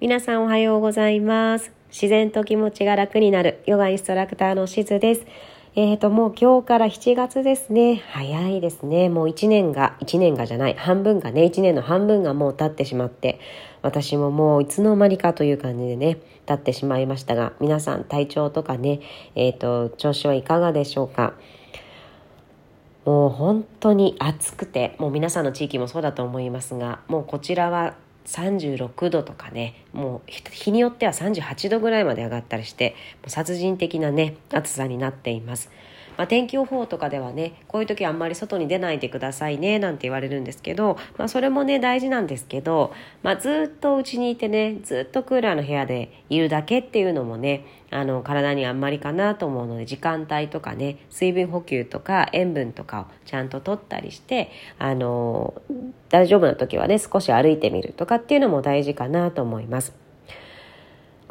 皆さんおはようございます。自然と気持ちが楽になる。ヨガインストラクターのしずです。えーともう今日から7月ですね。早いですね。もう1年が1年がじゃない。半分がね1年の半分がもう経ってしまって。私ももういつの間にかという感じでね経ってしまいましたが皆さん体調とかねえーと調子はいかがでしょうか。もう本当に暑くてもう皆さんの地域もそうだと思いますがもうこちらは36度とかねもう日によっては38度ぐらいまで上がったりして殺人的なね暑さになっています。まあ、天気予報とかではねこういう時あんまり外に出ないでくださいねなんて言われるんですけど、まあ、それもね大事なんですけど、まあ、ずっとうちにいてねずっとクーラーの部屋でいるだけっていうのもねあの体にあんまりかなと思うので時間帯とかね水分補給とか塩分とかをちゃんと取ったりしてあの大丈夫な時はね少し歩いてみるとかっていうのも大事かなと思います。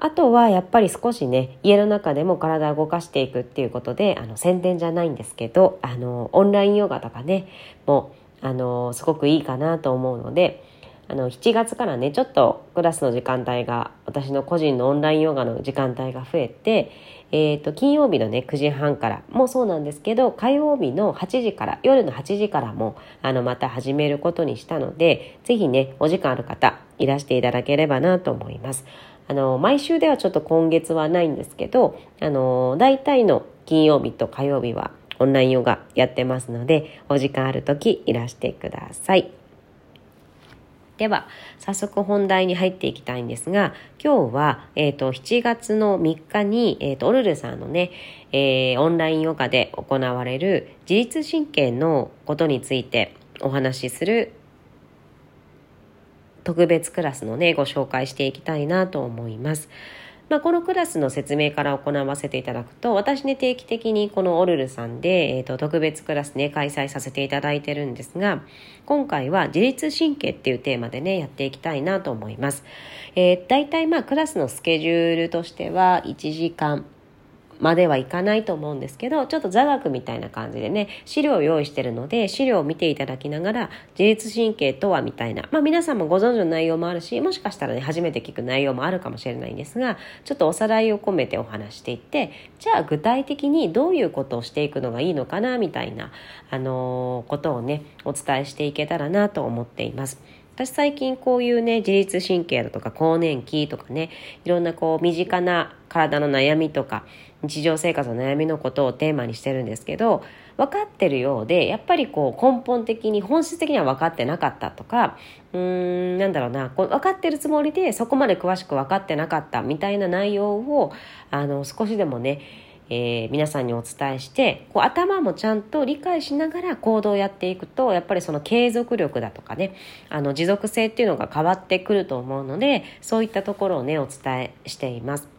あとはやっぱり少しね家の中でも体を動かしていくっていうことであの宣伝じゃないんですけどあのオンラインヨガとかねもうあのすごくいいかなと思うのであの7月からねちょっとクラスの時間帯が私の個人のオンラインヨガの時間帯が増えて、えーと、金曜日のね9時半からもそうなんですけど火曜日の8時から夜の8時からもあのまた始めることにしたので是非ねお時間ある方いらしていただければなと思います。あの毎週ではちょっと今月はないんですけどあの大体の金曜日と火曜日はオンラインヨガやってますのでお時間ある時いらしてください。では早速本題に入っていきたいんですが今日は、えーと、7月の3日に、えーと、オルルさんのね、えー、オンラインヨガで行われる自律神経のことについてお話しする特別クラスのね、ご紹介していきたいなと思います。まあ、このクラスの説明から行わせていただくと、私ね、定期的にこのオルルさんで、えーと、特別クラスね、開催させていただいてるんですが、今回は自律神経っていうテーマでね、やっていきたいなと思います。えー、大体まあ、クラスのスケジュールとしては、1時間、まではいかないと思うんですけどちょっと座学みたいな感じでね資料を用意してるので資料を見ていただきながら自律神経とはみたいな、まあ、皆さんもご存知の内容もあるしもしかしたらね初めて聞く内容もあるかもしれないんですがちょっとおさらいを込めてお話していってじゃあ具体的にどういうことをしていくのがいいのかなみたいな、あのー、ことをねお伝えしていけたらなと思っています。私最近こういうね自律神経だとか更年期とかねいろんなこう身近な体の悩みとか日常生活の悩みのことをテーマにしてるんですけど分かってるようでやっぱりこう根本的に本質的には分かってなかったとかうーんなんだろうなこう分かってるつもりでそこまで詳しく分かってなかったみたいな内容をあの少しでもねえー、皆さんにお伝えしてこう頭もちゃんと理解しながら行動をやっていくとやっぱりその継続力だとかねあの持続性っていうのが変わってくると思うのでそういったところをねお伝えしています。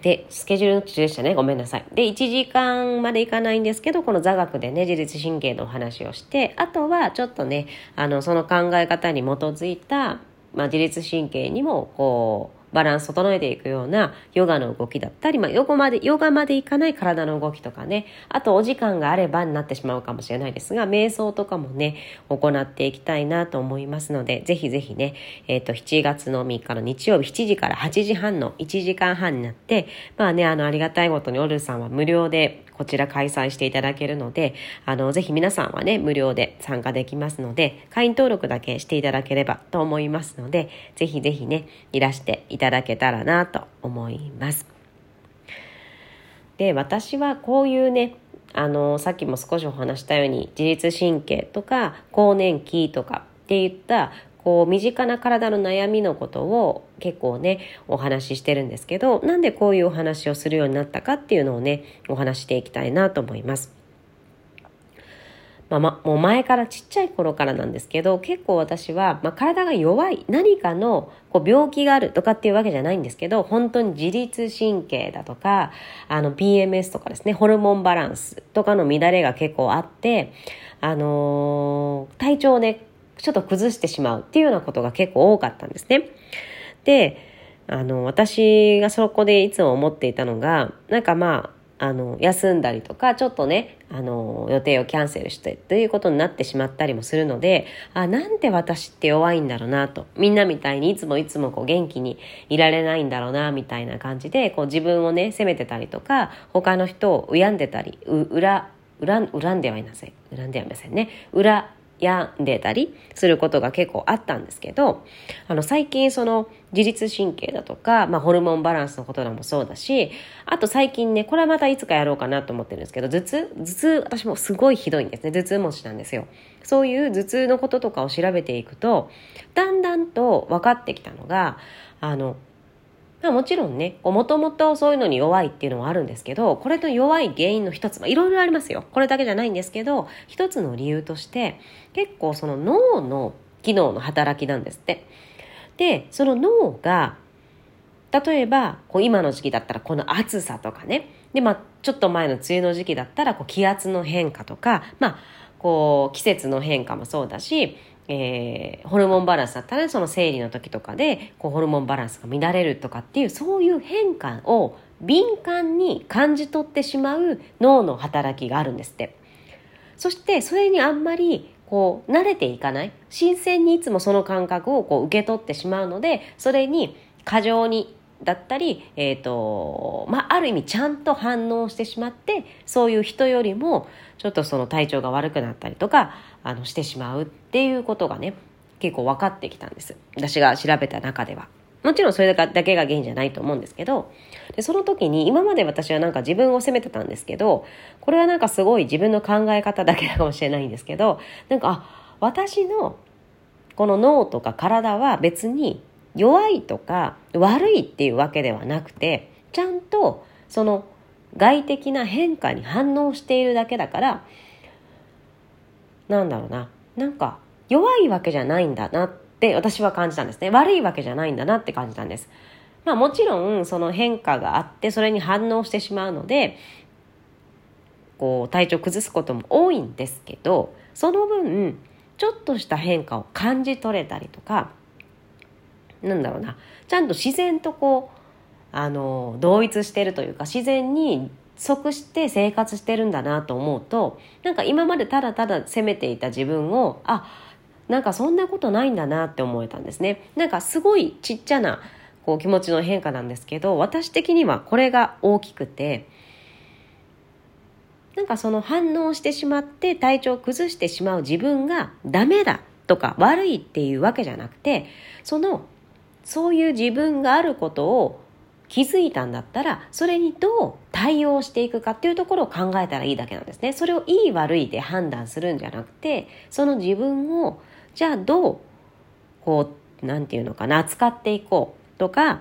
で、スケジュールの途中でしたね。ごめんなさい。で、1時間までいかないんですけど、この座学でね、自律神経のお話をして、あとはちょっとね、あの、その考え方に基づいた、まあ、自律神経にも、こう、バランス整えていくようなヨガの動きだったり、まあ、ヨガまで、ヨガまでいかない体の動きとかね、あとお時間があればになってしまうかもしれないですが、瞑想とかもね、行っていきたいなと思いますので、ぜひぜひね、えっ、ー、と、7月の3日の日曜日7時から8時半の1時間半になって、まあね、あの、ありがたいことにオルさんは無料でこちら開催していただけるので、あの、ぜひ皆さんはね、無料で参加できますので、会員登録だけしていただければと思いますので、ぜひぜひね、いらしていただただけたらなと思います。で、私はこういうね、あの、さっきも少しお話したように、自律神経とか、更年期とかっていったこう身近な体の悩みのことを結構ねお話ししてるんですけどなんでこういうお話をするようになったかっていうのをねお話していきたいなと思います。まあ、ま、もう前からちっちゃい頃からなんですけど結構私は、まあ、体が弱い何かのこう病気があるとかっていうわけじゃないんですけど本当に自律神経だとかあの PMS とかですねホルモンバランスとかの乱れが結構あってあのー、体調をねちょっと崩してしまうっていうようなことが結構多かったんですね。で、あの、私がそこでいつも思っていたのが、なんかまあ、あの、休んだりとか、ちょっとね、あの、予定をキャンセルしてということになってしまったりもするので、あ、なんで私って弱いんだろうなと。みんなみたいにいつもいつもこう元気にいられないんだろうな、みたいな感じで、こう自分をね、責めてたりとか、他の人を恨んでたり、う、裏、恨恨んではいません。恨んではいませんね。裏病んでたりすることが結構あったんですけど、あの最近その自律神経だとか、まあホルモンバランスのことでもそうだし、あと最近ね、これはまたいつかやろうかなと思ってるんですけど、頭痛頭痛、私もすごいひどいんですね。頭痛持ちなんですよ。そういう頭痛のこととかを調べていくと、だんだんと分かってきたのが、あの、まあ、もちろんね、もともとそういうのに弱いっていうのはあるんですけど、これの弱い原因の一つ、まあ、いろいろありますよ。これだけじゃないんですけど、一つの理由として、結構その脳の機能の働きなんですって。で、その脳が、例えば、こう今の時期だったらこの暑さとかね、で、まあ、ちょっと前の梅雨の時期だったら、こう気圧の変化とか、まあ、こう季節の変化もそうだし、えー、ホルモンバランスだったらその生理の時とかでこうホルモンバランスが乱れるとかっていうそういう変化を敏感に感じ取ってしまう脳の働きがあるんですって。そしてそれにあんまりこう慣れていかない。新鮮にいつもその感覚をこう受け取ってしまうのでそれに過剰にだったり、えーとまあ、ある意味ちゃんと反応してしまってそういう人よりもちょっとその体調が悪くなったりとかあのしてしまうっていうことがね結構分かってきたんです私が調べた中では。もちろんそれだけが原因じゃないと思うんですけどでその時に今まで私はなんか自分を責めてたんですけどこれはなんかすごい自分の考え方だけかもしれないんですけどなんかあ私のこの脳とか体は別に弱いとか悪いっていうわけではなくてちゃんとその外的な変化に反応しているだけだからなんだろうな。なんか弱いわけじゃないんだなって私は感じたんですね。悪いわけじゃないんだなって感じたんです。まあもちろんその変化があってそれに反応してしまうのでこう体調崩すことも多いんですけどその分ちょっとした変化を感じ取れたりとかなんだろうな。ちゃんと自然とこうあの同一してるというか自然に即して生活してるんだなと思うとなんか今までただただ責めていた自分をあなんかそんなことないんだなって思えたんですね。なんかすごいちっちゃなこう気持ちの変化なんですけど私的にはこれが大きくてなんかその反応してしまって体調を崩してしまう自分がダメだとか悪いっていうわけじゃなくてそのそういう自分があることを気づいたんだったらそれにどう対応していくかっていうところを考えたらいいだけなんですね。それをいい悪いで判断するんじゃなくてその自分をじゃあどうこう何て言うのかな扱っていこうとか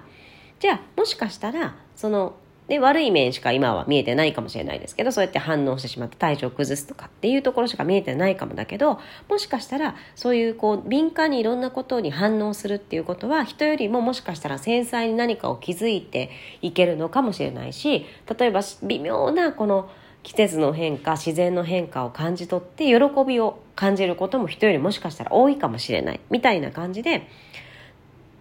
じゃあもしかしたらそので、悪い面しか今は見えてないかもしれないですけど、そうやって反応してしまって体調を崩すとかっていうところしか見えてないかもだけど、もしかしたらそういうこう敏感にいろんなことに反応するっていうことは人よりももしかしたら繊細に何かを気づいていけるのかもしれないし、例えば微妙なこの季節の変化、自然の変化を感じ取って喜びを感じることも人よりもしかしたら多いかもしれない。みたいな感じで、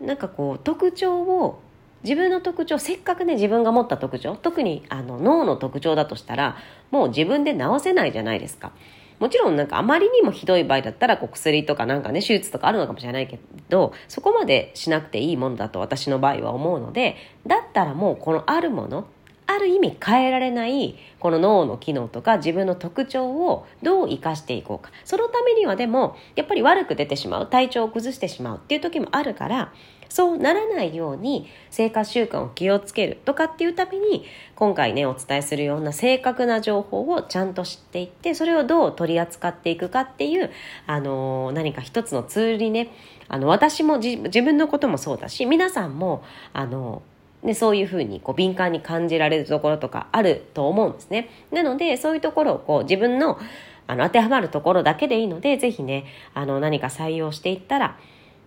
なんかこう特徴を自分の特徴せっかくね自分が持った特徴特にあの脳の特徴だとしたらもう自分で治せないじゃないですか。もちろんなんかあまりにもひどい場合だったらこう薬とかなんかね手術とかあるのかもしれないけどそこまでしなくていいものだと私の場合は思うのでだったらもうこのあるものある意味変えられないこの脳の機能とか自分の特徴をどう生かしていこうかそのためにはでもやっぱり悪く出てしまう体調を崩してしまうっていう時もあるからそうならないように生活習慣を気をつけるとかっていうために今回ねお伝えするような正確な情報をちゃんと知っていってそれをどう取り扱っていくかっていう、あのー、何か一つのツールにねあの私も自分のこともそうだし皆さんもあのでそういうふうにこう敏感に感じられるところとかあると思うんですね。なのでそういうところをこう自分のあの当てはまるところだけでいいのでぜひねあの何か採用していったら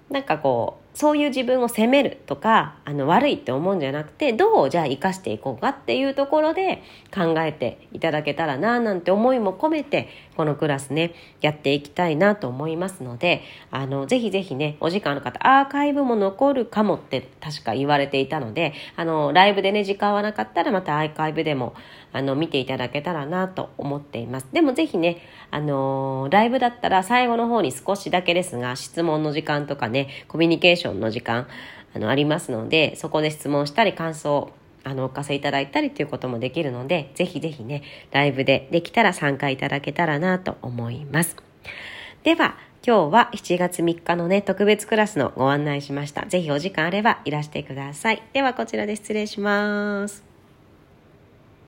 なんかこうそういう自分を責めるとかあの悪いって思うんじゃなくてどうじゃあ生かしていこうかっていうところで考えていただけたらななんて思いも込めてこのクラスねやっていきたいなと思いますのであのぜひぜひねお時間の方アーカイブも残るかもって確か言われていたのであのライブでね時間はなかったらまたアーカイブでもあの見ていただけたらなと思っています。でもぜひねあのライブだったら最後の方に少しだけですが質問の時間とかねコミュニケーションションの時間あのありますのでそこで質問したり感想あのおかせいただいたりということもできるのでぜひぜひねライブでできたら参加いただけたらなと思います。では今日は7月3日のね特別クラスのご案内しました。ぜひお時間あればいらしてください。ではこちらで失礼します。